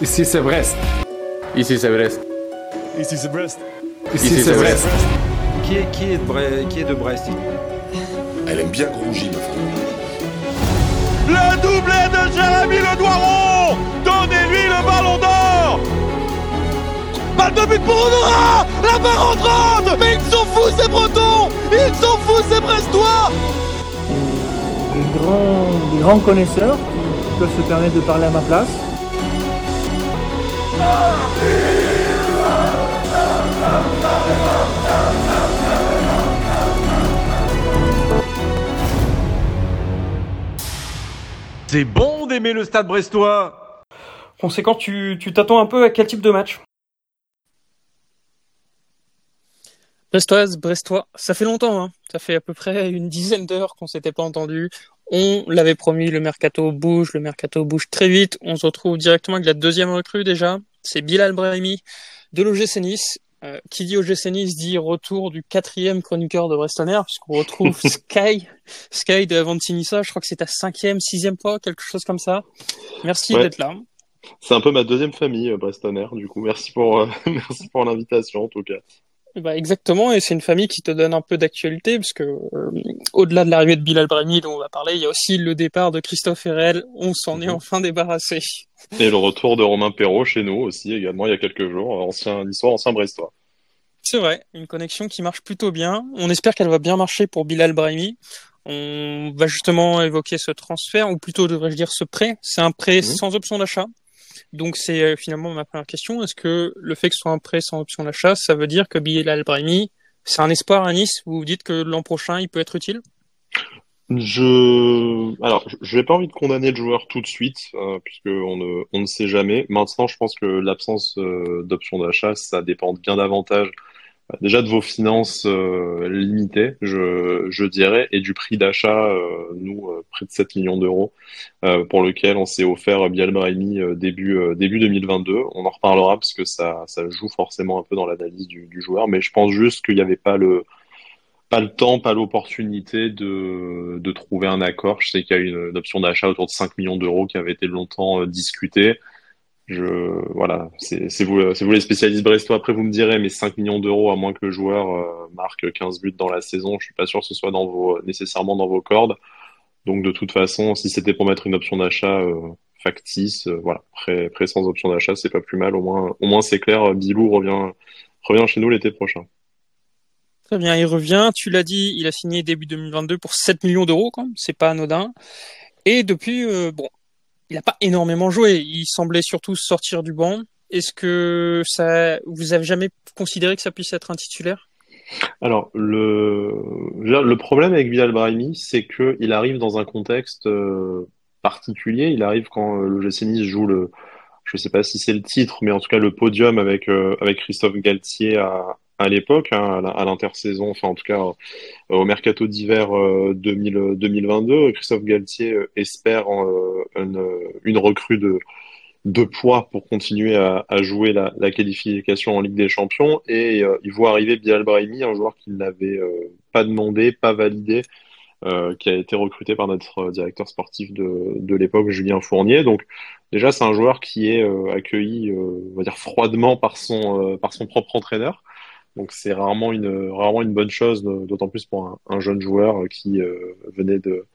Ici c'est Brest. Ici c'est Brest. Ici c'est Brest. Ici c'est Brest. Qui est, qui est, de, Bre- qui est de Brest Elle aime bien Grougy, ma femme. Le doublé de Jérémy Le Doiron Donnez-lui le ballon d'or Balle de but pour Honora La barre entrante Mais ils sont fous ces Bretons Ils sont fous ces Brestois des grands, des grands connaisseurs qui peuvent se permettre de parler à ma place. C'est bon d'aimer le stade brestois Conséquent, tu tu t'attends un peu à quel type de match Brestoise, Brestois, ça fait longtemps, hein. ça fait à peu près une dizaine d'heures qu'on s'était pas entendu. On l'avait promis, le mercato bouge, le mercato bouge très vite. On se retrouve directement avec la deuxième recrue déjà. C'est Bilal Brahimi de l'OGC Nice. Euh, qui dit OGC Nice dit retour du quatrième chroniqueur de Brestonner, puisqu'on retrouve Sky, Sky de Avantinissa. Je crois que c'est ta cinquième, sixième fois, quelque chose comme ça. Merci Ouais. d'être là. C'est un peu ma deuxième famille, euh, Brestonner, du coup. Merci pour, euh, merci pour l'invitation, en tout cas. Bah exactement, et c'est une famille qui te donne un peu d'actualité, parce que euh, au-delà de l'arrivée de Bilal Brahimi dont on va parler, il y a aussi le départ de Christophe Herrel. On s'en est Mhm. enfin débarrassé. Et le retour de Romain Perrault chez nous aussi, également, il y a quelques jours. Ancien histoire, ancien Brestois. C'est vrai, une connexion qui marche plutôt bien. On espère qu'elle va bien marcher pour Bilal Brahimi. On va justement évoquer ce transfert, ou plutôt devrais-je dire ce prêt. C'est un prêt Mhm. sans option d'achat. Donc c'est euh, finalement ma première question. Est-ce que le fait que ce soit un prêt sans option d'achat, ça veut dire que Bilal Brahimi, c'est un espoir à Nice? Vous vous dites que l'an prochain, il peut être utile? Je, alors, je- n'ai pas envie de condamner le joueur tout de suite, euh, puisque on ne, on ne sait jamais. Maintenant, je pense que l'absence euh, d'option d'achat, ça dépend bien davantage déjà de vos finances euh, limitées, je, je dirais, et du prix d'achat, euh, nous, euh, près de 7 millions d'euros, pour lequel on s'est offert Bial Brahimi début, début 2022. On en reparlera parce que ça, ça joue forcément un peu dans l'analyse du, du joueur, mais je pense juste qu'il n'y avait pas le pas le temps, pas l'opportunité de, de trouver un accord. Je sais qu'il y a une, une option d'achat autour de 5 millions d'euros qui avait été longtemps discutée. Je, voilà, c'est vous, c'est vous les spécialistes brestois. Après, vous me direz, mais 5 millions d'euros, à moins que le joueur euh, marque 15 buts dans la saison, je suis pas sûr que ce soit dans vos, nécessairement dans vos cordes. Donc, de toute façon, si c'était pour mettre une option d'achat euh, factice, euh, voilà, prêt, prêt sans option d'achat, c'est pas plus mal. Au moins, au moins c'est clair. Bilou revient, revient chez nous l'été prochain. Très bien, il revient. Tu l'as dit, il a signé début 2022 pour 7 millions d'euros, quand. C'est pas anodin. Et depuis, euh, bon, il n'a pas énormément joué. Il semblait surtout sortir du banc. Est-ce que ça, vous avez jamais considéré que ça puisse être un titulaire? Alors, le, le problème avec Bilal Brahimi, c'est que il arrive dans un contexte euh, particulier. Il arrive quand euh, le GC Nice joue le, je sais pas si c'est le titre, mais en tout cas le podium avec euh, avec Christophe Galtier à à l'époque, hein, à l'intersaison, enfin en tout cas euh, au mercato d'hiver euh, 2000 2022. Christophe Galtier euh, espère euh, une, une recrue de de poids pour continuer à, à jouer la, la qualification en Ligue des Champions et euh, il voit arriver Bilal Brahimi, un joueur qu'il n'avait euh, pas demandé, pas validé, euh, qui a été recruté par notre euh, directeur sportif de, de l'époque, Julien Fournier. Donc déjà c'est un joueur qui est euh, accueilli, euh, on va dire froidement par son euh, par son propre entraîneur. Donc c'est rarement une bonne chose, d'autant plus pour un, un jeune joueur qui euh, venait de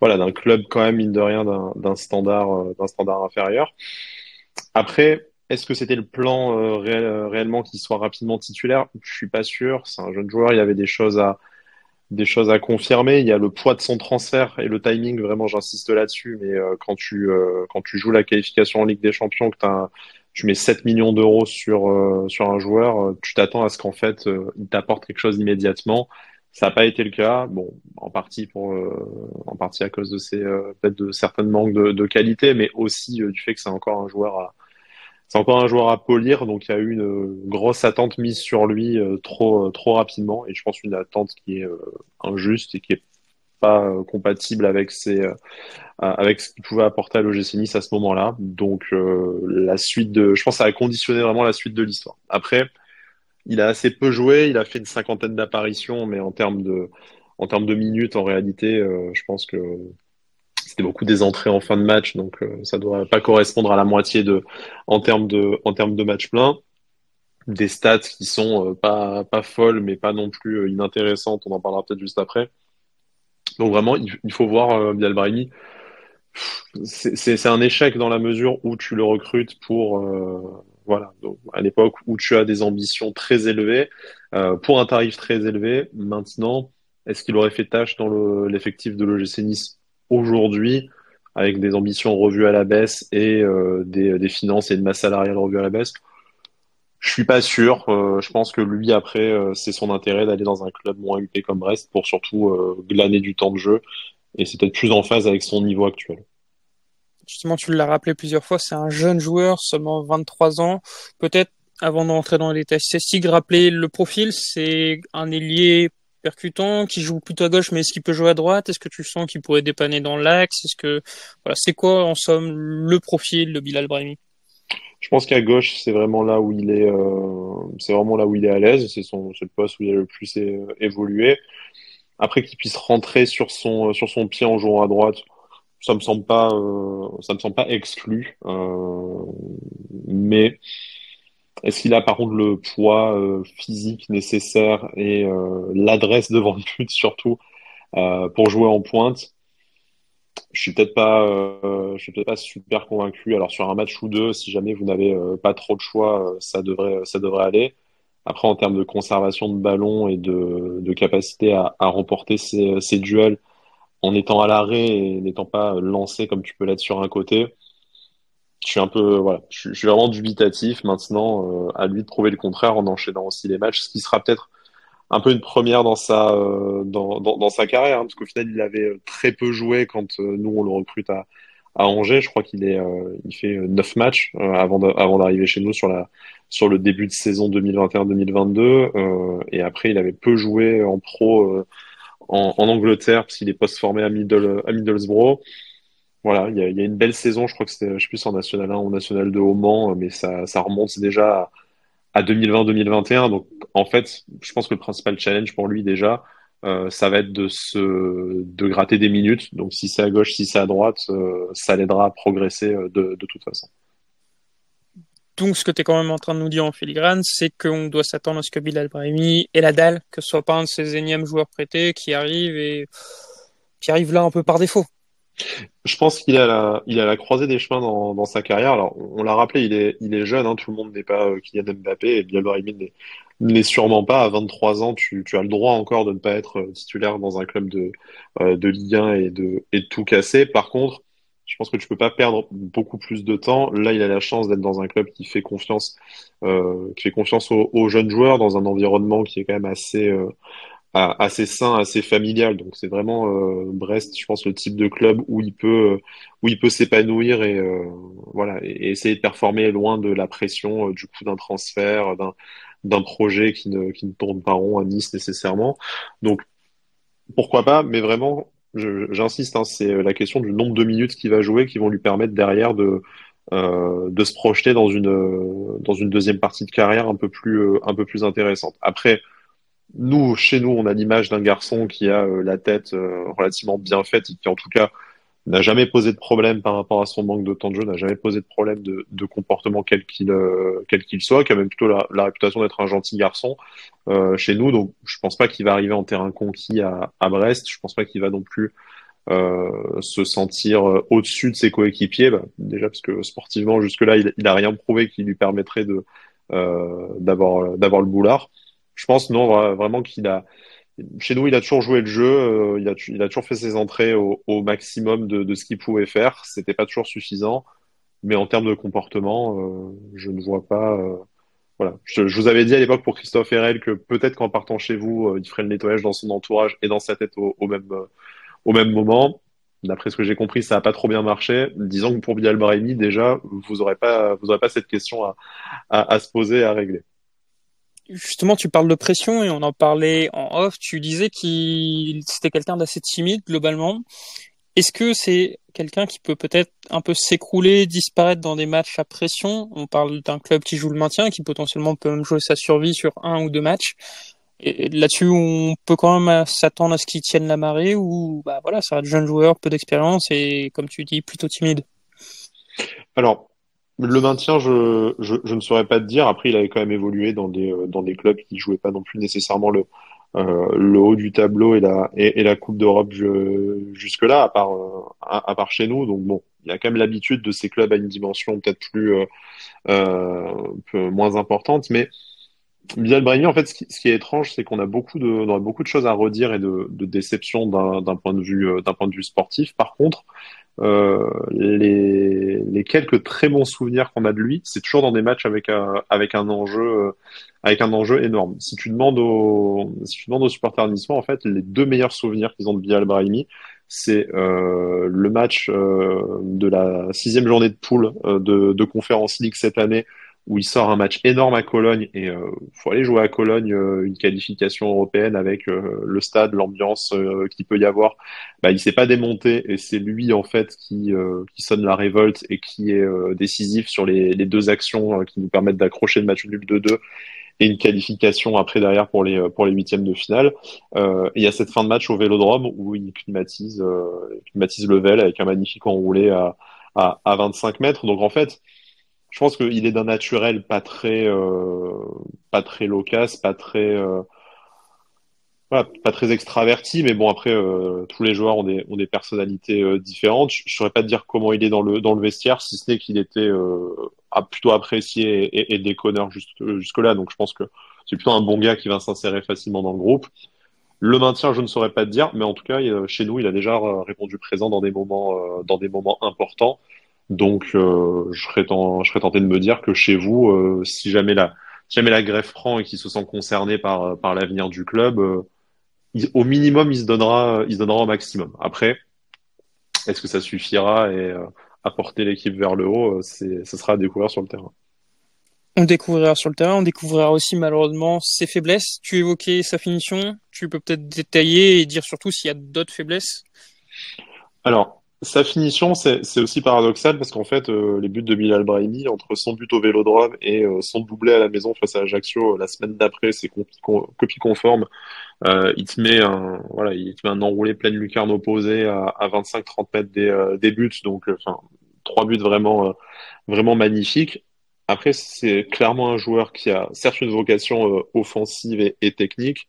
voilà d'un club quand même mine de rien d'un standard euh, d'un standard inférieur. Après, est-ce que c'était le plan euh, réel- euh, réellement qu'il soit rapidement titulaire? Je suis pas sûr. C'est un jeune joueur, il y avait des choses à confirmer. Il y a le poids de son transfert et le timing. Vraiment, j'insiste là-dessus. Mais euh, quand tu euh, quand tu joues la qualification en Ligue des Champions, que t'as, tu mets 7 millions d'euros sur euh, sur un joueur, euh, tu t'attends à ce qu'en fait euh, il t'apporte quelque chose immédiatement. Ça n'a pas été le cas. Bon, en partie pour euh, en partie à cause de ces euh, peut-être de certains manques de, de qualité, mais aussi euh, du fait que c'est encore un joueur à c'est encore un joueur à polir, donc il y a eu une grosse attente mise sur lui trop trop rapidement, et je pense une attente qui est injuste et qui est pas compatible avec ses avec ce qu'il pouvait apporter à l'OGC Nice à ce moment-là. Donc euh, la suite de, je pense, que ça a conditionné vraiment la suite de l'histoire. Après, il a assez peu joué, il a fait une cinquantaine d'apparitions, mais en termes de en termes de minutes, en réalité, euh, je pense que c'était beaucoup des entrées en fin de match, donc euh, ça doit pas correspondre à la moitié de en termes de en termes de match plein. Des stats qui sont euh, pas pas folles, mais pas non plus euh, inintéressantes. On en parlera peut-être juste après. Donc vraiment, il, faut voir euh, Bilal Brahimi. C'est un échec dans la mesure où tu le recrutes pour euh, voilà donc, à l'époque où tu as des ambitions très élevées euh, pour un tarif très élevé. Maintenant, est-ce qu'il aurait fait tâche dans le- l'effectif de l'OGC Nice aujourd'hui avec des ambitions revues à la baisse et euh, des, des finances et une masse salariale revues à la baisse? Je suis pas sûr. Euh, je pense que lui, après, euh, c'est son intérêt d'aller dans un club moins huppé comme Brest pour surtout euh, glaner du temps de jeu. Et c'est peut-être plus en phase avec son niveau actuel. Justement, tu l'as rappelé plusieurs fois, c'est un jeune joueur, seulement 23 ans. Peut-être, avant d'entrer dans les détails statistiques, rappeler le profil, c'est un ailier percutant qui joue plutôt à gauche, mais est-ce qu'il peut jouer à droite? Est-ce que tu sens qu'il pourrait dépanner dans l'axe? Est-ce que, voilà, c'est quoi, en somme, le profil de Bilal Brahimi? Je pense qu'à gauche, c'est vraiment là où il est, euh, c'est vraiment là où il est à l'aise. C'est son, le poste où il a le plus évolué. Après qu'il puisse rentrer sur son, sur son pied en jouant à droite, ça me semble pas, euh, ça me semble pas exclu. Euh, mais est-ce qu'il a par contre le poids euh, physique nécessaire et l'adresse devant le but surtout pour jouer en pointe? Je suis peut-être pas, je suis peut-être pas super convaincu. Alors sur un match ou deux, si jamais vous n'avez pas trop de choix, ça devrait, ça devrait aller. Après, en termes de conservation de ballon et de, capacité à, remporter ces duels en étant à l'arrêt et n'étant pas lancé comme tu peux l'être sur un côté, je suis un peu, voilà, je, suis vraiment dubitatif. Maintenant, euh, à lui de prouver le contraire en enchaînant aussi les matchs, ce qui sera peut-être un peu une première dans sa, euh, dans, dans, sa carrière, hein, parce qu'au final, il avait très peu joué quand euh, nous, on le recrute à, à Angers. Je crois qu'il est, euh, il fait euh, neuf matchs avant de- avant d'arriver chez nous sur la, sur le début de saison 2021-2022. Euh, et après, il avait peu joué en pro en, Angleterre, parce qu'il est post-formé à, Middle, à Middlesbrough. Voilà, il y a, une belle saison. Je crois que c'était, je sais plus, en National 1 ou National 2 au Mans, mais ça, remonte déjà à à 2020-2021. Donc, en fait, je pense que le principal challenge pour lui déjà, euh, ça va être de se, de gratter des minutes. Donc, si c'est à gauche, si c'est à droite, euh, ça l'aidera à progresser euh, de toute façon. Donc, ce que tu es quand même en train de nous dire en filigrane, c'est qu'on doit s'attendre à ce que Bilal Brahimi et la dalle, que ce soit pas un de ces énièmes joueurs prêtés qui arrivent et qui arrive là un peu par défaut. Je pense qu'il à la, il à la croisée des chemins dans, sa carrière. Alors, on l'a rappelé, il est, il est jeune, hein, tout le monde n'est pas euh, Kylian Mbappé et Bilal Brahimi n'est n'est sûrement pas. À 23 ans, tu, tu as le droit encore de ne pas être euh, titulaire dans un club de, euh, de Ligue 1 et de, et de tout casser. Par contre, je pense que tu peux pas perdre beaucoup plus de temps. Là, il a la chance d'être dans un club qui fait confiance, euh, qui fait confiance aux, aux jeunes joueurs, dans un environnement qui est quand même assez, euh, assez sain, assez familial. Donc c'est vraiment euh, Brest, je pense, le type de club où il peut, euh, où il peut s'épanouir et euh, voilà, et, essayer de performer loin de la pression euh, du coup d'un transfert, d'un d'un projet qui ne qui ne tourne pas rond à Nice nécessairement. Donc pourquoi pas, mais vraiment, j'insiste, hein, c'est euh, la question du nombre de minutes qu'il va jouer qui vont lui permettre derrière de euh, de se projeter dans une euh, dans une deuxième partie de carrière un peu plus un peu plus intéressante. Après. Nous, chez nous, on a l'image d'un garçon qui a la tête relativement bien faite et qui, en tout cas, n'a jamais posé de problème par rapport à son manque de temps de jeu, n'a jamais posé de problème de, de comportement quel qu'il euh, quel qu'il soit, qui a même plutôt la, la réputation d'être un gentil garçon euh, chez nous. Donc, je pense pas qu'il va arriver en terrain conquis à, à Brest. Je pense pas qu'il va non plus euh, se sentir euh, au-dessus de ses coéquipiers. Bah, déjà parce que sportivement, jusque-là, il, il a rien prouvé qui lui permettrait de euh, d'avoir d'avoir le boulard. Je pense non vra- vraiment qu'il a chez nous, il a toujours joué le jeu, euh, il a, toujours fait ses entrées au, maximum de, ce qu'il pouvait faire. C'était pas toujours suffisant, mais en termes de comportement, euh, je ne vois pas. euh, voilà. Je, vous avais dit à l'époque pour Christophe Herrel que peut-être qu'en partant chez vous, euh, il ferait le nettoyage dans son entourage et dans sa tête au, même au même moment. D'après ce que j'ai compris, ça n'a pas trop bien marché. Disons que pour Bilal Brahimi, déjà, vous aurez pas aurez pas cette question à, à se poser et à régler. Justement, tu parles de pression et on en parlait en off. Tu disais qu'il c'était quelqu'un d'assez timide globalement. Est-ce que c'est quelqu'un qui peut peut-être un peu s'écrouler, disparaître dans des matchs à pression? On parle d'un club qui joue le maintien, qui potentiellement peut même jouer sa survie sur un ou deux matchs. Et là-dessus, on peut quand même s'attendre à ce qu'ils tiennent la marée ou bah voilà, ça reste jeune joueur, peu d'expérience et comme tu dis, plutôt timide. Alors, le maintien, je, je, ne saurais pas te dire. Après, il avait quand même évolué dans des, euh, dans des clubs qui jouaient pas non plus nécessairement le, euh, le haut du tableau et la, et, la Coupe d'Europe jusque-là, à part, euh, à, part chez nous. Donc bon, il a quand même l'habitude de ces clubs à une dimension peut-être plus euh, moins importante. Mais Bilal Brahimi, en fait, ce qui, ce qui est étrange, c'est qu'on a beaucoup de, on a beaucoup de choses à redire et de, de déception d'un point de vue, d'un point de vue sportif. Par contre, euh, les, les, quelques très bons souvenirs qu'on a de lui, c'est toujours dans des matchs avec un, avec un enjeu, euh, avec un enjeu énorme. Si tu demandes aux, si tu demandes aux supporters en fait, les deux meilleurs souvenirs qu'ils ont de Bilal Brahimi, c'est euh, le match euh, de la sixième journée de poule de, de Conférence League cette année où il sort un match énorme à Cologne et euh, faut aller jouer à Cologne euh, une qualification européenne avec euh, le stade, l'ambiance euh, qu'il peut y avoir. Bah, il s'est pas démonté et c'est lui en fait qui qui sonne la révolte et qui est décisif sur les, les deux actions qui nous permettent d'accrocher le match nul 2-2 et une qualification après derrière pour les pour les huitièmes de finale. il y a cette fin de match au Vélodrome où il climatise climatise le Vel avec un magnifique enroulé à à, à 25 mètres. Donc en fait je pense qu'il est d'un naturel pas très, euh, pas très loquace, pas très, euh, pas très extraverti, mais bon après euh, tous les joueurs ont des, ont des personnalités différentes. Je, ne saurais pas te dire comment il est dans le dans le vestiaire, si ce n'est qu'il était plutôt apprécié et, déconneur jusque jusque là. Donc je pense que c'est plutôt un bon gars qui va s'insérer facilement dans le groupe. Le maintien, je ne saurais pas te dire, mais en tout cas, chez nous, il a déjà répondu présent dans des moments, dans des moments importants. Donc, euh, je, serais je serais tenté de me dire que chez vous, euh, si jamais la, si jamais la greffe prend et qu'il se sent concerné par, par l'avenir du club, euh, au minimum, il se donnera, il se donnera au maximum. Après, est-ce que ça suffira et apporter l'équipe vers le haut, c'est, ce sera à découvrir sur le terrain. On découvrira sur le terrain, on découvrira aussi malheureusement ses faiblesses. Tu évoquais sa finition, tu peux peut-être détailler et dire surtout s'il y a d'autres faiblesses. Alors, sa finition, c'est aussi paradoxal parce qu'en fait, euh, les buts de Bilal Brahimi, entre son but au Vélodrome et euh, son doublé à la maison face à Ajaccio euh, la semaine d'après, c'est copie conforme. il te met un, voilà, il te met un enroulé pleine lucarne opposée à, à 25-30 mètres des, des, buts, donc enfin trois buts vraiment vraiment magnifiques. Après, c'est clairement un joueur qui a certes une vocation offensive et, et technique,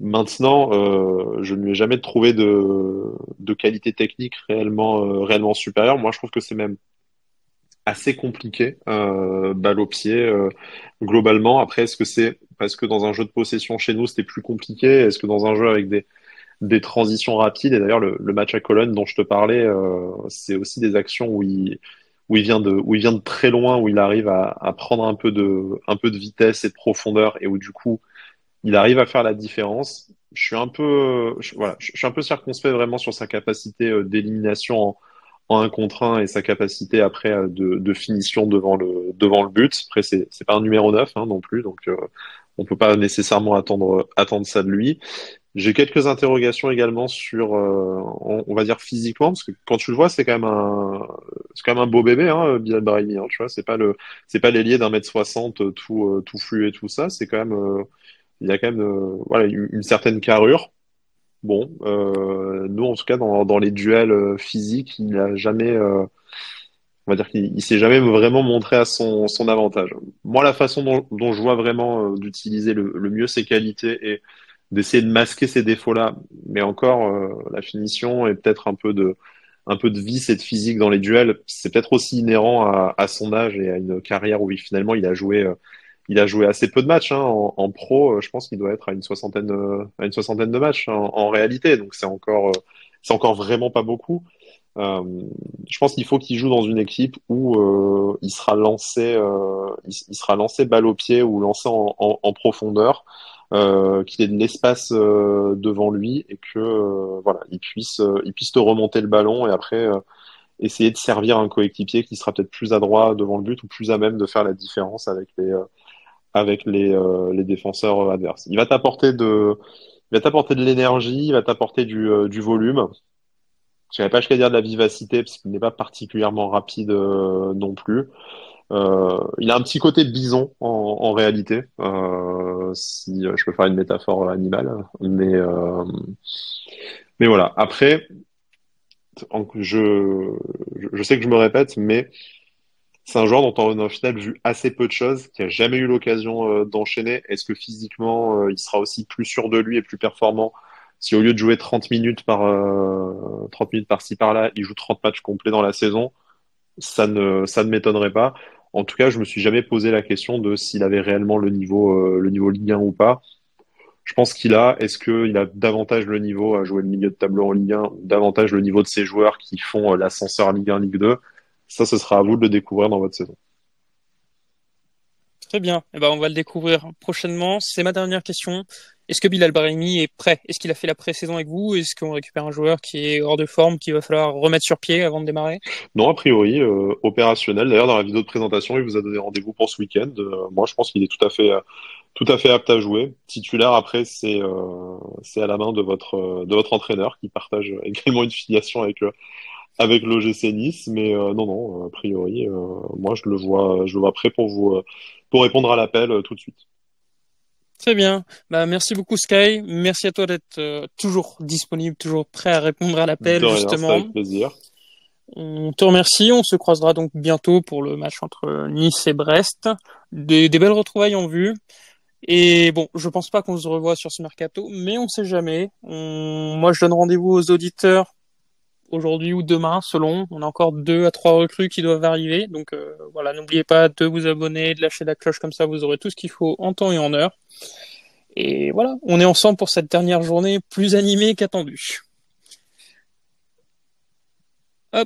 Maintenant, euh, je ne lui ai jamais trouvé de, de qualité technique réellement, euh, réellement supérieure. Moi, je trouve que c'est même assez compliqué, euh, balle au pied, euh, globalement. Après, est-ce que c'est parce que dans un jeu de possession chez nous, c'était plus compliqué? Est-ce que dans un jeu avec des, des transitions rapides, et d'ailleurs, le, le, match à Cologne dont je te parlais, euh, c'est aussi des actions où il, où il vient de, où il vient de très loin, où il arrive à, à prendre un peu de, un peu de vitesse et de profondeur, et où du coup, il arrive à faire la différence. Je suis un peu, je, voilà, je suis un peu circonspect vraiment sur sa capacité euh, d'élimination en, en un contre un et sa capacité après euh, de, finition devant le devant le but. Après, c'est c'est pas un numéro 9 hein, non plus, donc euh, on peut pas nécessairement attendre attendre ça de lui. J'ai quelques interrogations également sur, euh, on, va dire physiquement, parce que quand tu le vois, c'est quand même un, c'est quand même un beau bébé, hein, Bilal Brahimi. Hein, tu vois, c'est pas le, c'est pas l'ailier d'un mètre soixante tout tout flux et tout ça. C'est quand même il y a quand même euh, voilà, une, certaine carrure. Bon, euh, nous en tout cas dans, dans les duels euh, physiques, il n'a jamais, euh, on va dire qu'il il, s'est jamais vraiment montré à son, son avantage. Moi, la façon dont, dont je vois vraiment euh, d'utiliser le, le, mieux ses qualités et d'essayer de masquer ces défauts-là, mais encore la finition et peut-être un peu de un peu de vice et de physique dans les duels, c'est peut-être aussi inhérent à, à, son âge et à une carrière où il, finalement il a joué il a joué assez peu de matchs hein. en, pro. Euh, je pense qu'il doit être à une soixantaine, euh, à une soixantaine de matchs en, réalité. Donc c'est encore, euh, c'est encore vraiment pas beaucoup. Euh, je pense qu'il faut qu'il joue dans une équipe où euh, il sera lancé, euh, il, sera lancé balle au pied ou lancé en, en, en profondeur, qu'il ait de l'espace devant lui et que voilà, il puisse, il puisse te remonter le ballon et après essayer de servir un coéquipier qui sera peut-être plus adroit devant le but ou plus à même de faire la différence avec les avec les, euh, les défenseurs adverses. Il va t'apporter de, il va t'apporter de l'énergie, il va t'apporter du, euh, du volume. Je n'avais pas jusqu'à dire de la vivacité parce qu'il n'est pas particulièrement rapide euh, non plus. il a un petit côté bison en, en réalité. si je peux faire une métaphore animale. Mais, mais voilà. Après, je, je sais que je me répète, mais c'est un joueur dont on a vu assez peu de choses, qui a jamais eu l'occasion d'enchaîner. Est-ce que physiquement, il sera aussi plus sûr de lui et plus performant si au lieu de jouer 30 minutes par 30 minutes par-ci par-là, il joue 30 matchs complets dans la saison? Ça ne m'étonnerait pas. En tout cas, je me suis jamais posé la question de s'il avait réellement le niveau le niveau Ligue 1 ou pas je pense qu'il a. Est-ce qu'il a davantage le niveau à jouer le milieu de tableau en Ligue 1 ou davantage le niveau de ces joueurs qui font euh, l'ascenseur Ligue 1, Ligue 2 Ça, ce sera à vous de le découvrir dans votre saison. Très bien. Eh ben, on va le découvrir prochainement. C'est ma dernière question. Est-ce que Bilal Brahimi est prêt? Est-ce qu'il a fait la pré-saison avec vous? Est-ce qu'on récupère un joueur qui est hors de forme, qu'il va falloir remettre sur pied avant de démarrer? Non, a priori, euh, opérationnel. D'ailleurs, dans la vidéo de présentation, il vous a donné rendez-vous pour ce week-end. Euh, moi, je pense qu'il est tout à fait, euh, tout à fait apte à jouer. Titulaire, après, c'est c'est à la main de votre, de votre entraîneur qui partage également une filiation avec avec l'OGC Nice. Mais non, non, a priori, moi, je le vois, je le vois prêt pour vous, pour répondre à l'appel tout de suite. Très bien. Bah, merci beaucoup Sky. Merci à toi d'être euh, toujours disponible, toujours prêt à répondre à l'appel justement. Avec plaisir. On te remercie. On se croisera donc bientôt pour le match entre Nice et Brest. Des, belles retrouvailles en vue. Et bon, je pense pas qu'on se revoit sur ce mercato, mais on sait jamais. Moi, je donne rendez-vous aux auditeurs aujourd'hui ou demain, selon. On a encore deux à trois recrues qui doivent arriver. Donc euh, voilà, n'oubliez pas de vous abonner, de lâcher la cloche comme ça, vous aurez tout ce qu'il faut en temps et en heure. Et voilà, on est ensemble pour cette dernière journée plus animée qu'attendue.